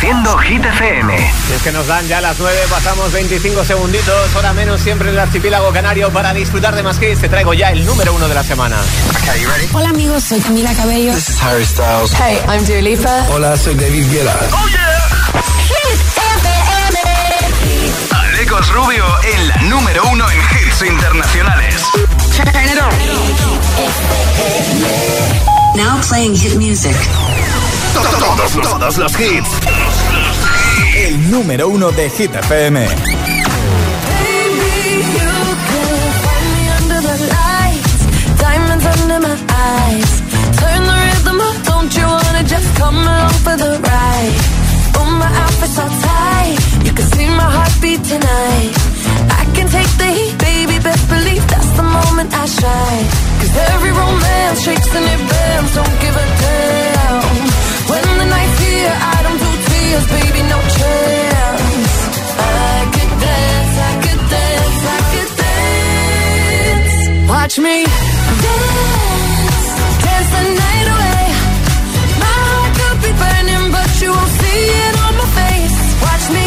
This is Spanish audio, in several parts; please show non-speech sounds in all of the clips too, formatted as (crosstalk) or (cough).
Reproduciendo Hit FM. es que nos dan ya las 9, pasamos 25 segunditos, hora menos siempre en el archipiélago canario para disfrutar de más hits. Te traigo ya el número uno de la semana. Hola amigos, soy Camila Cabello. This is Harry Styles. Hey, I'm Dua Lipa. Hola, soy David Guetta. ¡Oh, yeah! Hit FM. Alecos Rubio en la número uno en hits internacionales. Now playing hit music. Todos, todos los hits. El número uno de Hit FM. Baby, you can find me under the lights, diamonds under my eyes. Turn the rhythm up, don't you wanna just come along for the ride? Oh, my outfit's all tight, you can see my heartbeat tonight. I can take the heat, baby, best believe that's the moment I shine. Cause every romance shakes and it bends, don't give a damn. When the night's here, I don't do tears, baby, no chance. I could dance, I could dance, I could dance. Watch me dance, dance the night away. My heart could be burning, but you won't see it on my face. Watch me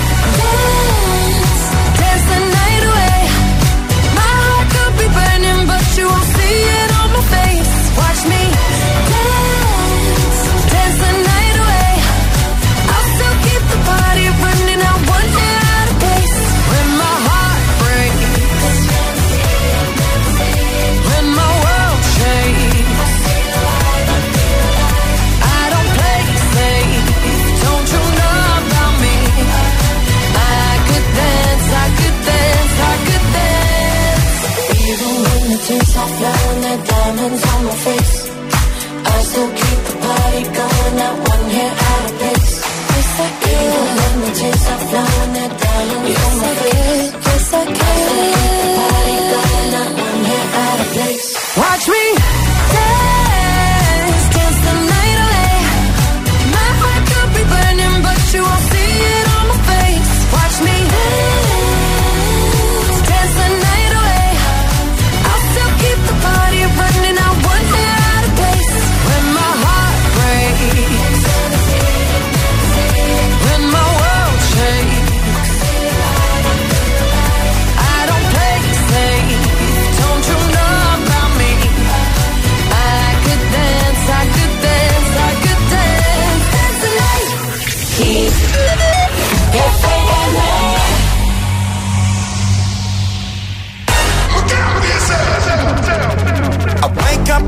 diamonds on my face. I still keep the party going, not one hair out of place. Yes, I can. Even tears are flowing, there are diamonds on my face.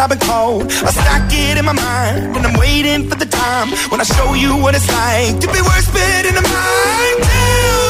I've been cold. I stack it in my mind and I'm waiting for the time when I show you what it's like to be worse fit in the mind.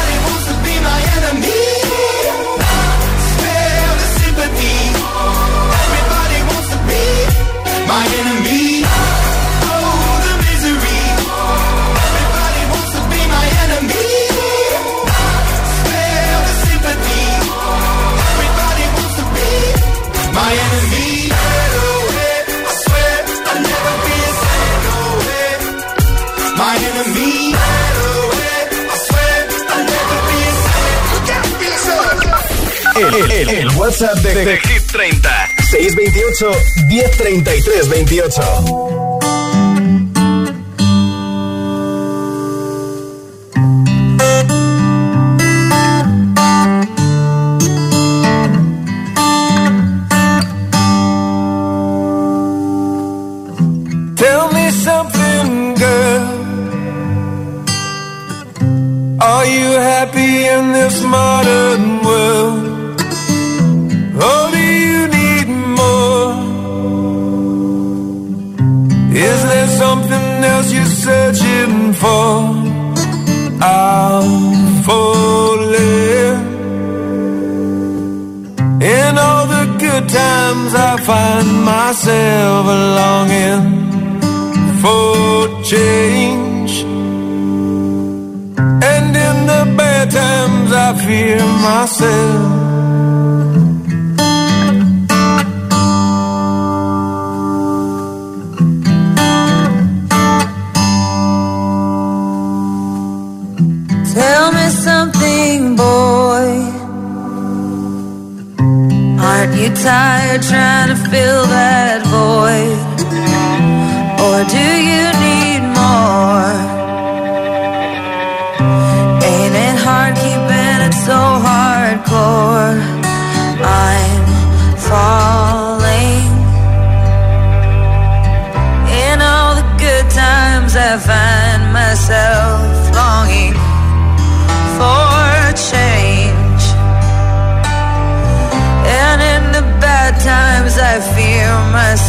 WhatsApp de, de Hit 30. 628 1033 28.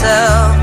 Myself.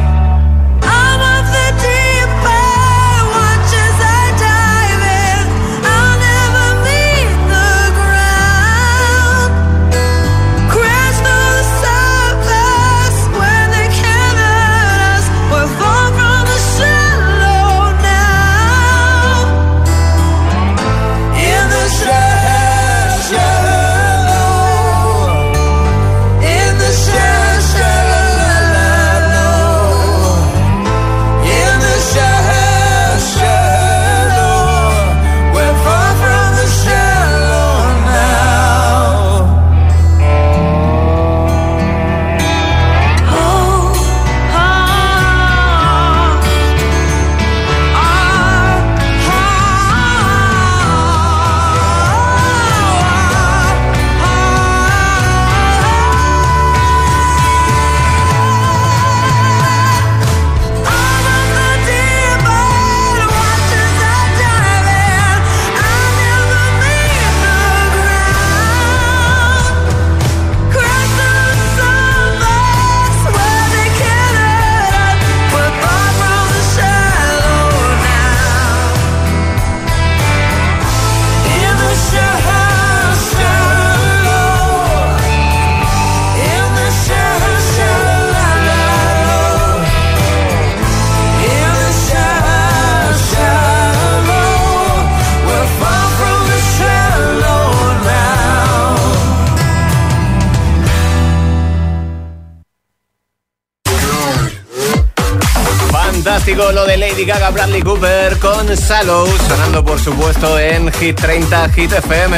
Gaga Bradley Cooper con Sallow, sonando por supuesto en Hit 30 Hit FM.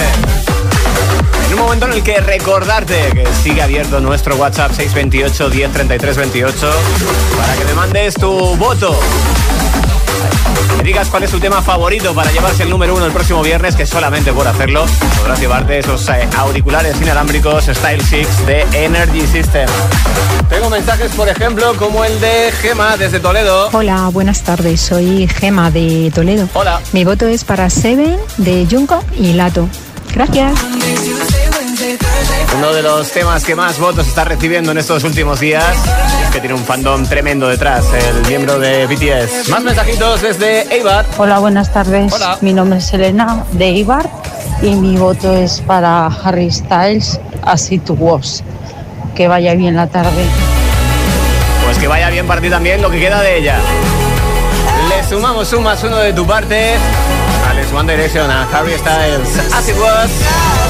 En un momento en el que recordarte que sigue abierto nuestro WhatsApp 628 1033 28 para que me mandes tu voto. Me digas cuál es tu tema favorito para llevarse el número uno el próximo viernes, que solamente por hacerlo podrás llevarte esos eh, auriculares inalámbricos Style 6 de Energy System. Tengo mensajes, por ejemplo, como el de Gema desde Toledo. Hola, buenas tardes. Soy Gema de Toledo. Hola. Mi voto es para Seven de Junko y Lato. Gracias. Uno de los temas que más votos está recibiendo en estos últimos días es que tiene un fandom tremendo detrás, el miembro de BTS. Más mensajitos desde Eibar. Hola, buenas tardes. Hola. Mi nombre es Elena de Eibar y mi voto es para Harry Styles, Así to Was. Que vaya bien la tarde. Pues que vaya bien para ti también lo que queda de ella. Le sumamos un más uno de tu parte. Alex One Direction a Harry Styles. As it was.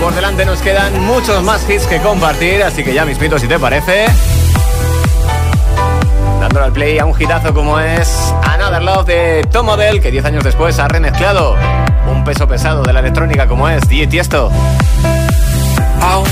Por delante nos quedan muchos más hits que compartir, así que ya mismito si te parece. Dándole al play a un hitazo como es Another Love de Tom Model, que 10 años después ha remezclado un peso pesado de la electrónica como es DJ Tiesto. I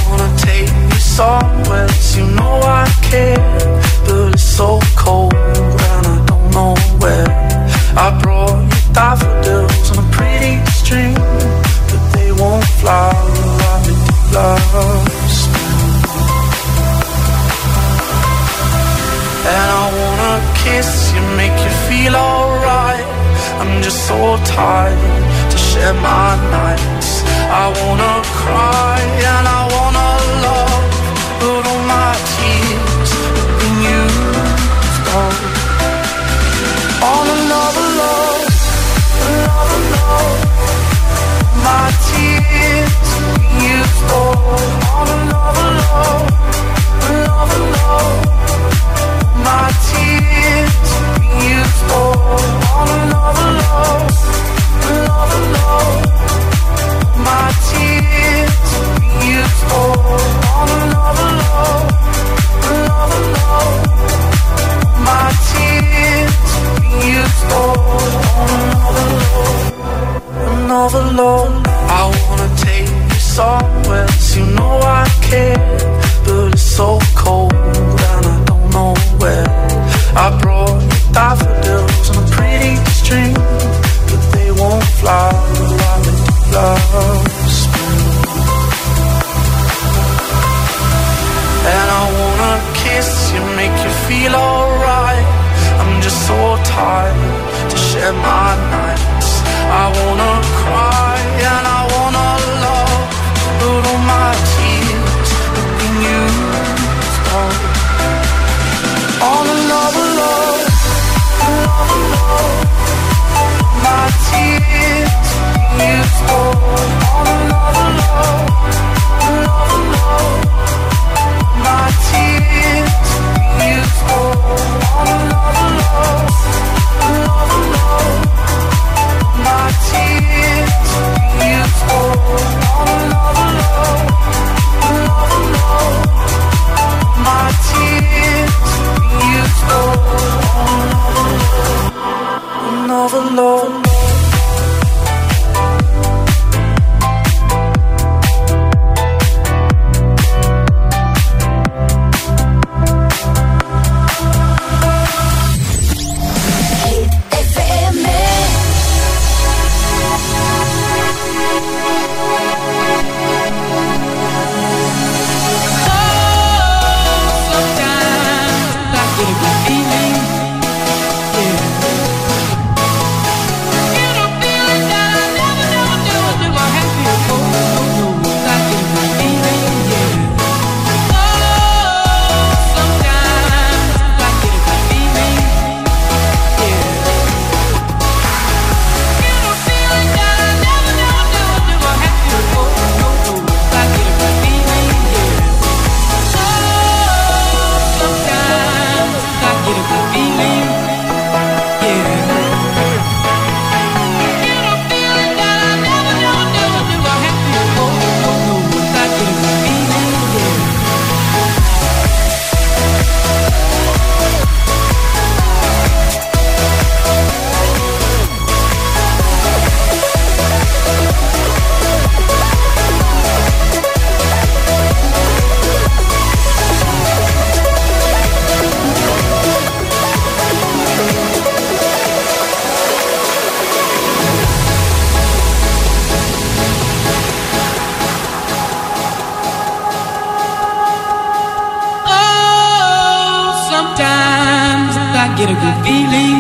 get a good feeling.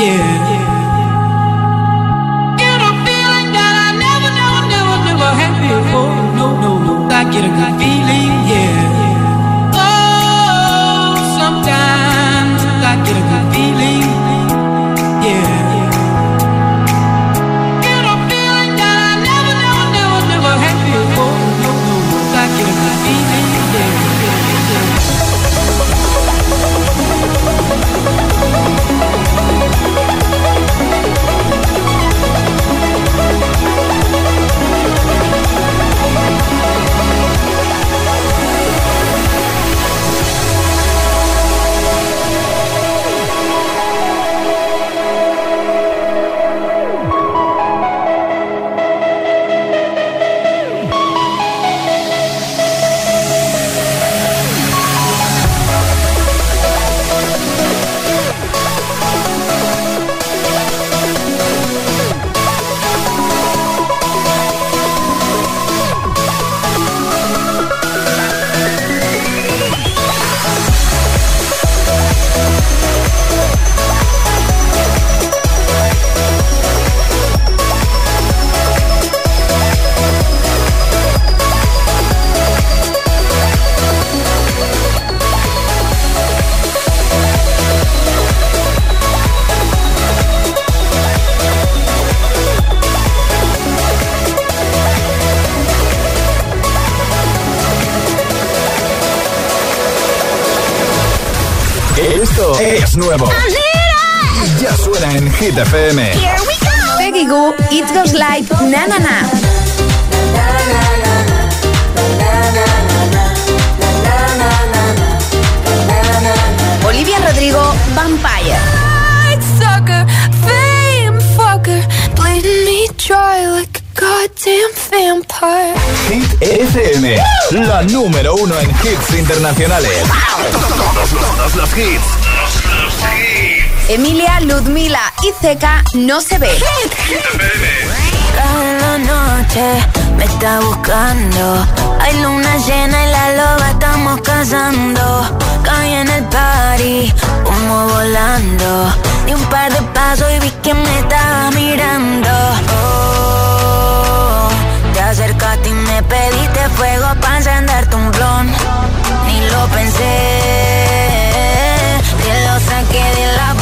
Yeah. Get a feeling that I never, never, never, never had before. No, no, no. I get a good feeling. Nuevo. Ya suena en Hit FM. Here we go. Peggy Goo, It Goes Like Na Na Na. Olivia Rodrigo, Vampire. sucker, fame fucker, bleeding me dry like a goddamn vampire. Hit FM, la número uno en hits internacionales. Todos todos los hits. Emilia, Ludmila y Zeca no se ve. Cada noche me está buscando. Hay luna llena y la loba estamos cazando. Caí en el party, humo volando. Di un par de pasos y vi que me estaba mirando. Oh, te acercaste y me pediste fuego para encenderte un blon. Ni lo pensé. Te lo saqué de la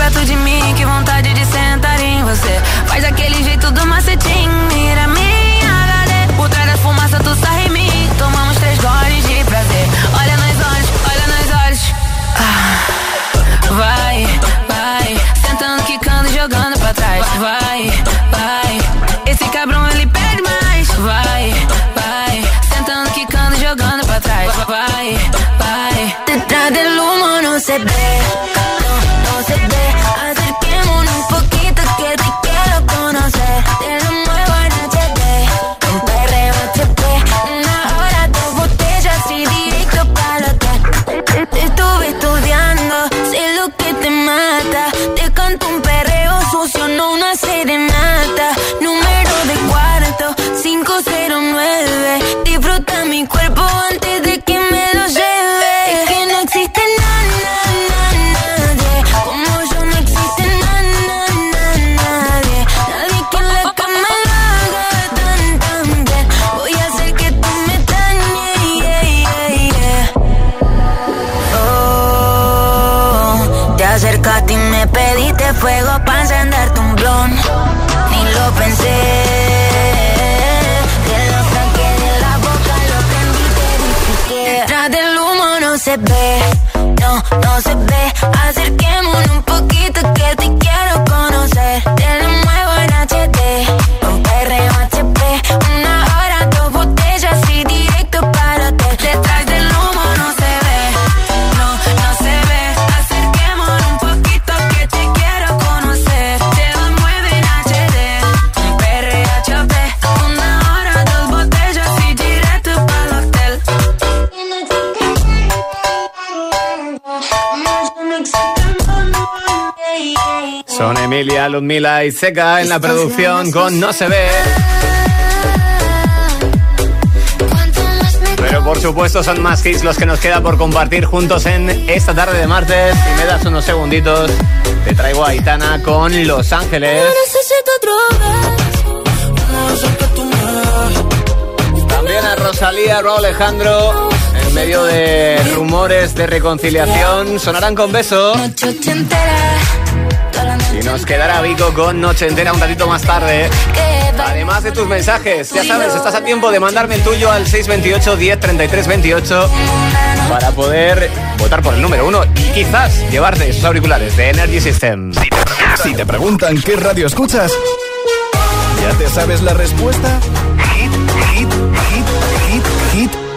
perto de mim, que vontade de sentar em você. Faz aquele jeito do macetinho, mira Emilia, Ludmila y Seca en la producción con No se ve. Pero por supuesto son más hits los que nos queda por compartir juntos en esta tarde de martes. Si me das unos segunditos, te traigo a Itana con Los Ángeles. También a Rosalía, Raúl Alejandro, en medio de rumores de reconciliación, sonarán con beso. Y nos quedará Vico con Noche Entera un ratito más tarde. Además de tus mensajes, ya sabes, estás a tiempo de mandarme el tuyo al 628 10 33 28 para poder votar por el número uno y quizás llevarte esos auriculares de Energy System. Si te preguntan qué radio escuchas, ¿ya te sabes la respuesta?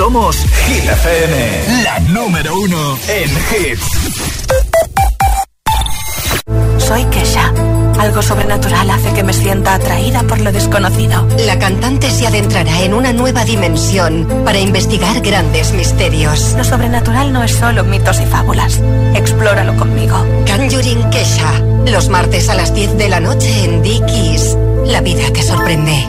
Somos Hit FM, la número uno en hits. Soy Kesha. Algo sobrenatural hace que me sienta atraída por lo desconocido. La cantante se adentrará en una nueva dimensión para investigar grandes misterios. Lo sobrenatural no es solo mitos y fábulas. Explóralo conmigo. Conjuring Kesha. Los martes a las 10 de la noche en Dickies. La vida te sorprende.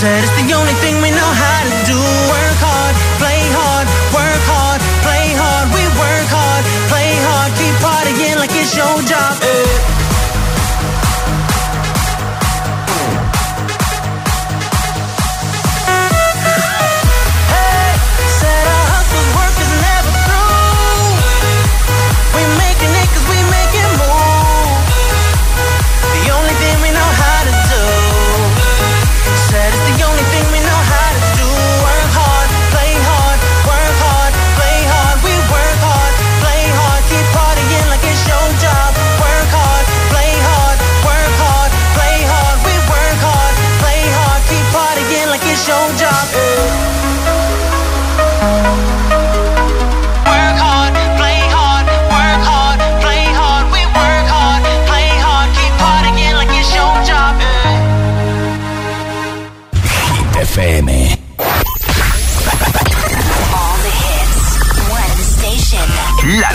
Said it's the only thing we know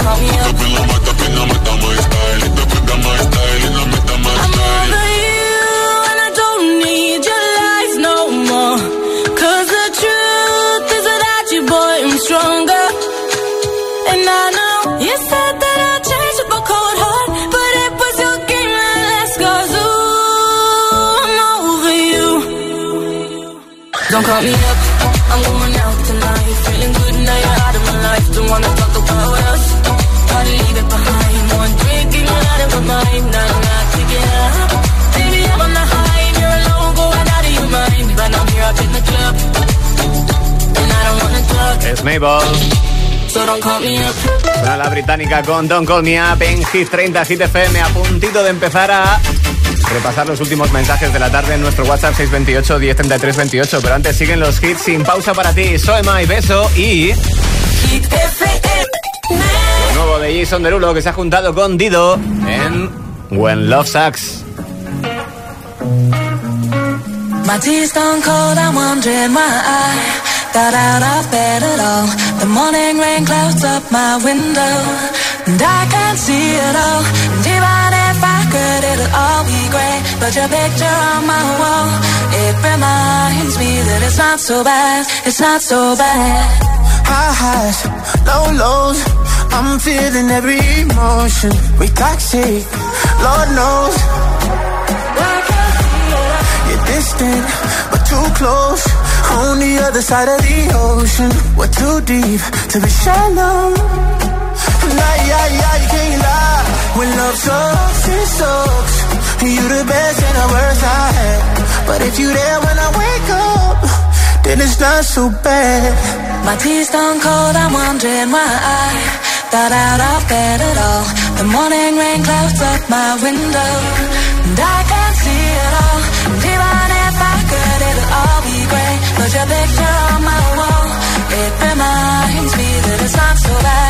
Stronger, and I know you don't call me up. I'm going out tonight. Feeling good now you're out of my life. Don't wanna talk about us. To leave it behind. One drink and you're out of my mind. Now I'm not to get up. Baby, I'm on the high and you're alone, going out of your mind. But I'm here up in the club. And I don't wanna talk. Es Mabel. So don't call me up. Suena la británica con Don't Call Me Up en Hit 30 Hit FM a puntito de empezar a repasar los últimos mensajes de la tarde en nuestro WhatsApp 628 1033 28 pero antes siguen los hits sin pausa para ti. Soy My Beso y Hit lo nuevo de Jason Derulo que se ha juntado con Dido en When Love Sucks. My tea's gone cold, I'm wondering why. I got out of bed at all. The morning rain clouds up my window, and I can't see it all. And all be great. But your picture on my wall, it reminds me that it's not so bad, it's not so bad. High highs, low lows. I'm feeling every emotion. We toxic, Lord knows. You're distant, but too close. On the other side of the ocean. We're too deep to be shallow. Nah, yeah, yeah, you can't lie. When love sucks, it sucks. You the best and the worst I had. But if you're there when I wake up, then it's not so bad. My tea's gone cold, I'm wondering why I got out of bed at all. The morning rain clouds up my window, and I can't see it all. And even if I could, it'll all be great. But your picture on my wall, it reminds me that it's not so bad,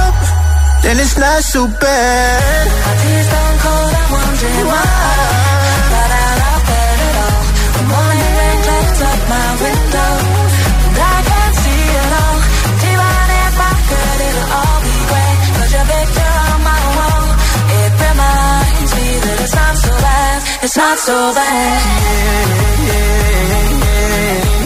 then it's not so bad. My gone cold, I'm wondering why. Got out of bed at all. The morning clouds up my window. And I can't see it all. And even if I could, it'll all be great. Your picture on my wall, it reminds me that it's not so bad. It's not so bad. Not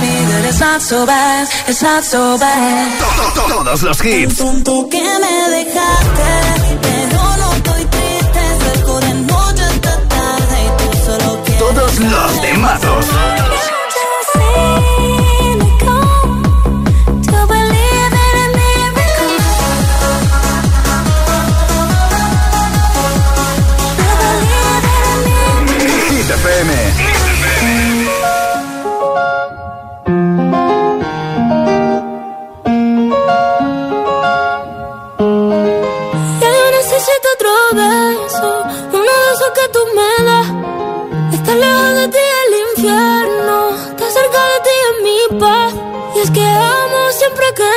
me that it's not so bad. It's not so bad. Todos los hits. Tonto que me dejaste, Todos los temazos.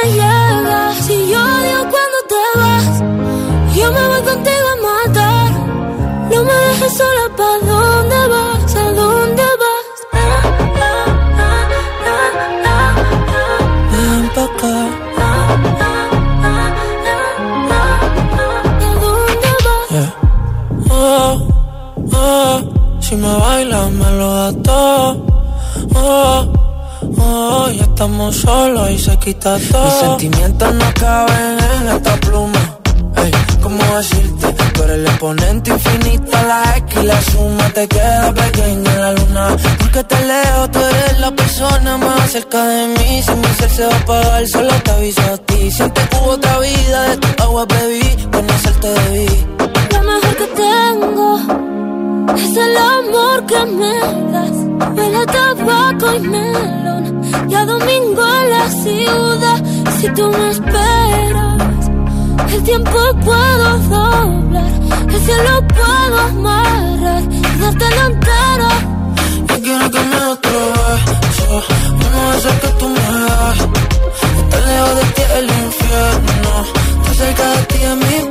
Y yo odio cuando te vas. Yo me voy contigo a matar, no me dejes sola, ¿pa' estamos solos y se quita todo. Mis sentimientos no caben en esta pluma. Ey, ¿cómo decirte? Tú el exponente infinito, la X y la suma te queda pequeña en la luna. Porque te leo, tú eres la persona más cerca de mí. Si mi ser se va a apagar, solo te aviso a ti. Siente que hubo otra vida, de tu agua bebí, conocerte debí. Lo mejor que tengo es el amor que me das. Huele tabaco y me domingo a la ciudad. Si tú me esperas, el tiempo puedo doblar, el cielo puedo amarrar y darte la entera. Yo quiero que me otro beso, uno de esos que tú me das. Estar lejos de ti el infierno, estar cerca de ti es mi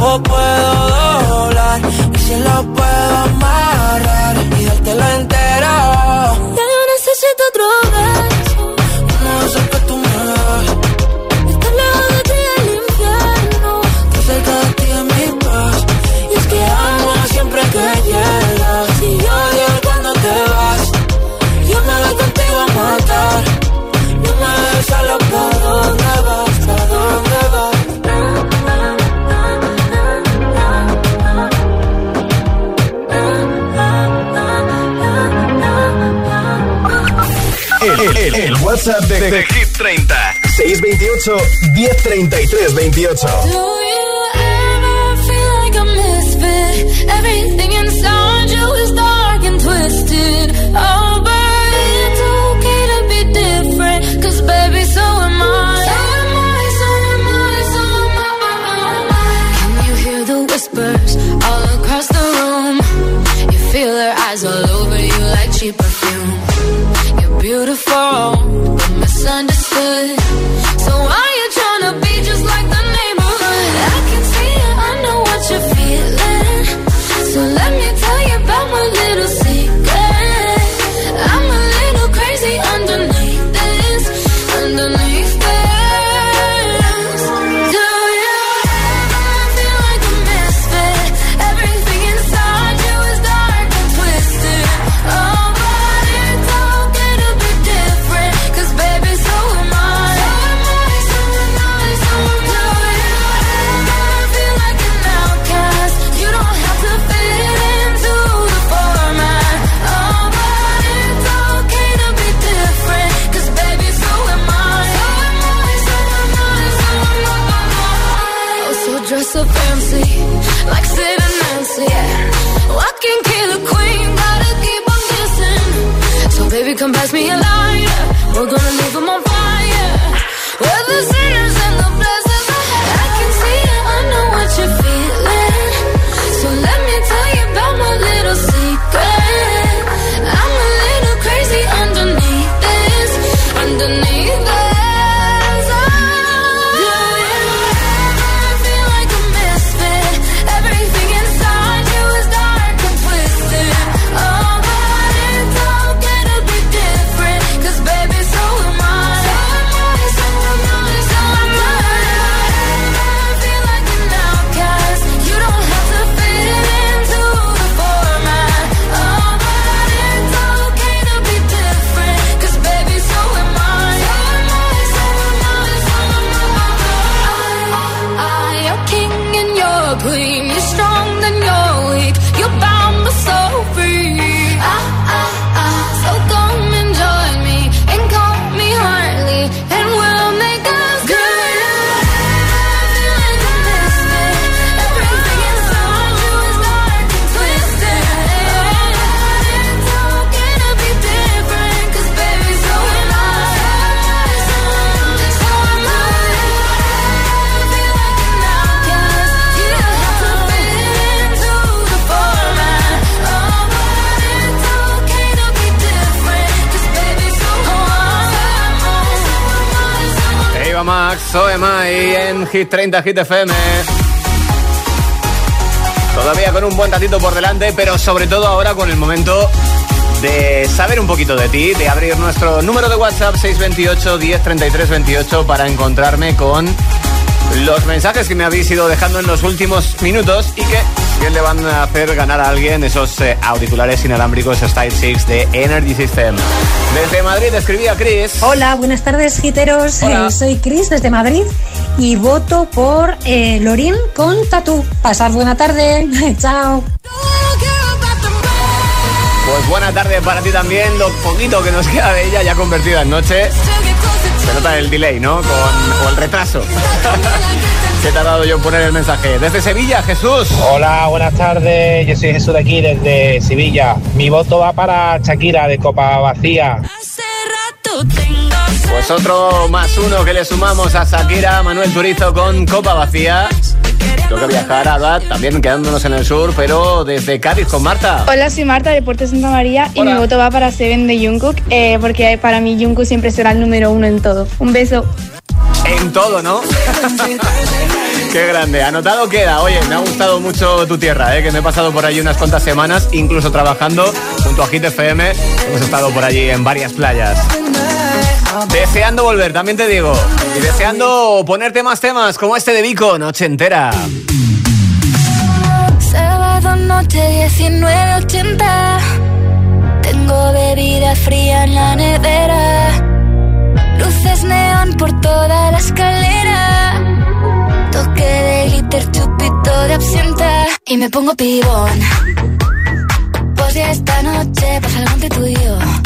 o puedo doblar. Y si lo puedo amarrar y dártelo entero. Ya yo necesito otro hogar. WhatsApp de, de, de Hit 30 628 1033 28. Do you ever feel like a misfit? Everything inside Hit 30 Hit FM. Todavía con un buen ratito por delante, pero sobre todo ahora con el momento de saber un poquito de ti, de abrir nuestro número de WhatsApp 628 1033 28 para encontrarme con los mensajes que me habéis ido dejando en los últimos minutos y que bien le van a hacer ganar a alguien esos eh, auriculares inalámbricos Style 6 de Energy System. Desde Madrid escribía Chris. Hola, buenas tardes, giteros. Hola. Eh, soy Chris desde Madrid y voto por eh, Lorín con Tatú. Pasad buena tarde. (laughs) Chao. Pues buena tarde para ti también. Lo poquito que nos queda de ella ya convertida en noche. Se nota el delay, ¿no? Con, o el retraso. (laughs) que te ha dado yo en poner el mensaje. Desde Sevilla, Jesús. Hola, buenas tardes. Yo soy Jesús de aquí, desde Sevilla. Mi voto va para Shakira de Copa Vacía. Pues otro más uno que le sumamos a Shakira, Manuel Turizo con Copa Vacía. Toca viajar a Bat, también quedándonos en el sur, pero desde Cádiz con Marta. Hola, soy Marta de Puerto Santa María y mi voto va para Seven de Jungkook eh, porque para mí Jungkook siempre será el número uno en todo. Un beso. En todo, ¿no? (laughs) Qué grande. Anotado queda. Oye, me ha gustado mucho tu tierra, ¿eh? que me he pasado por allí unas cuantas semanas, incluso trabajando junto a Hit FM. Hemos estado por allí en varias playas. Deseando volver, también te digo. Y deseando ponerte más temas como este de Vico, Noche Entera. Sábado noche 19.80 Tengo bebida fría en la nevera. Luces neón por toda la escalera. Toque de glitter, chupito de absenta. Y me pongo pibón. Pues ya esta noche pasa algo entre tú y yo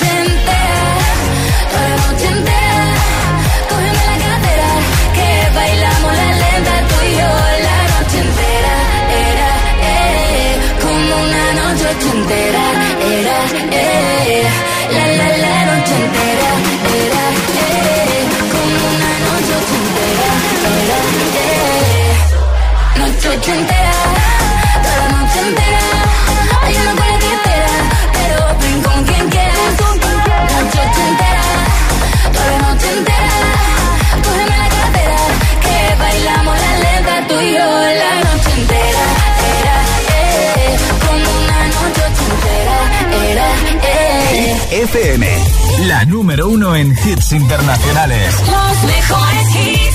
hits internacionales. Los mejores hits.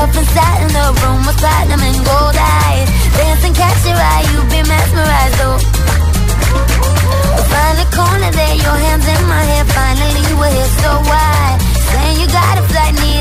up inside in the room with platinum and gold eyes. dancing, and catch your eye, you be mesmerized, oh. Find the corner there, your hands in my hair. Finally, we're here, so why? Saying you gotta fly need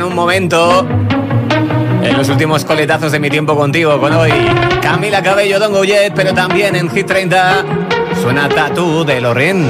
en un momento. En los últimos coletazos de mi tiempo contigo, con hoy Camila Cabello, Don Goyet, pero también en Hit 30 suena Tatu de Loren.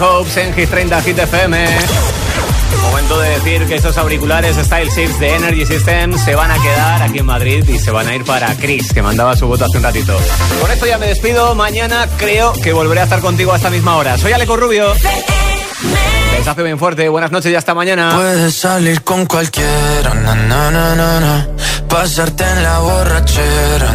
Hopes en Hit 30 Hit FM. Momento de decir que esos auriculares Style 6 de Energy System se van a quedar aquí en Madrid y se van a ir para Chris, que mandaba su voto hace un ratito. Con esto ya me despido. Mañana creo que volveré a estar contigo a esta misma hora. Soy Aleco Rubio. Besazo bien fuerte. Buenas noches y hasta mañana. Puedes salir con cualquiera, pasarte en la borrachera,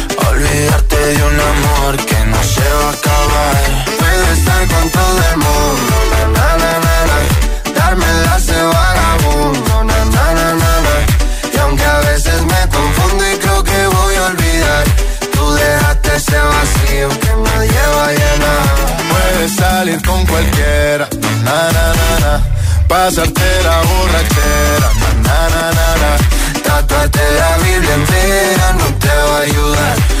Olvidarte de un amor que no se va a acabar. Puedes estar con todo el mundo, na, na, na, na. darme de vagabundo, na, na, na, na, na. y aunque a veces me confundo y creo que voy a olvidar, tú dejaste ese vacío que nadie va a llenar. Puedes salir con cualquiera, na, na, na, na. pasarte la borrachera, na, na, na, na, na. tatuarte la Biblia entera no te va a ayudar.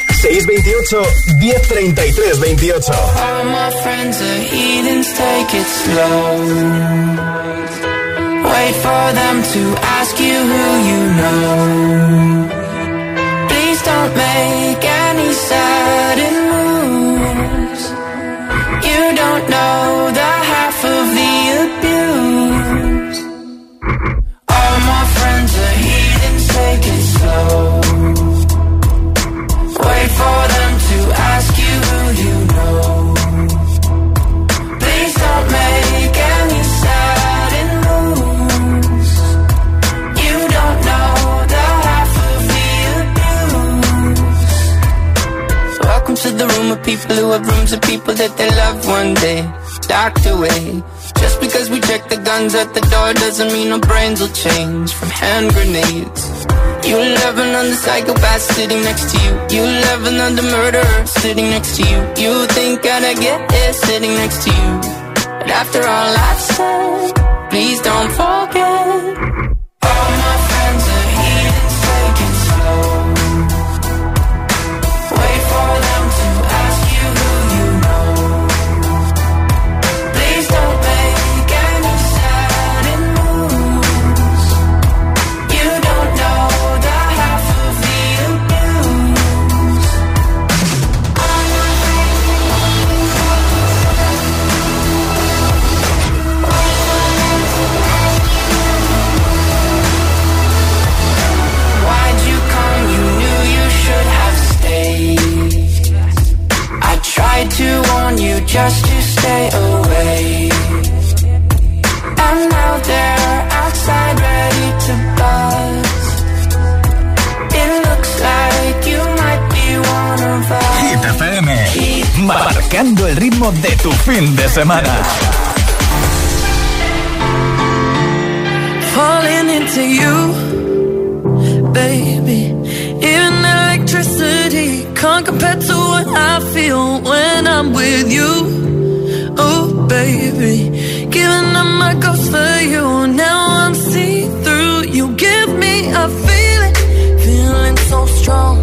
628 1033 28 All my friends are at the door doesn't mean our brains will change from hand grenades. You love another psychopath sitting next to you. You love another murderer sitting next to you. You think I'd get it sitting next to you. But after all I've said, please don't forget. Away. And now they're outside ready to buzz. It looks like you might be one of us. Hit FM, marcando el ritmo de tu fin de semana. falling into you, baby. Even electricity can't compare to what I feel when I'm with you. baby. Giving up my ghost for you. Now I'm see through. You give me a feeling, feeling so strong.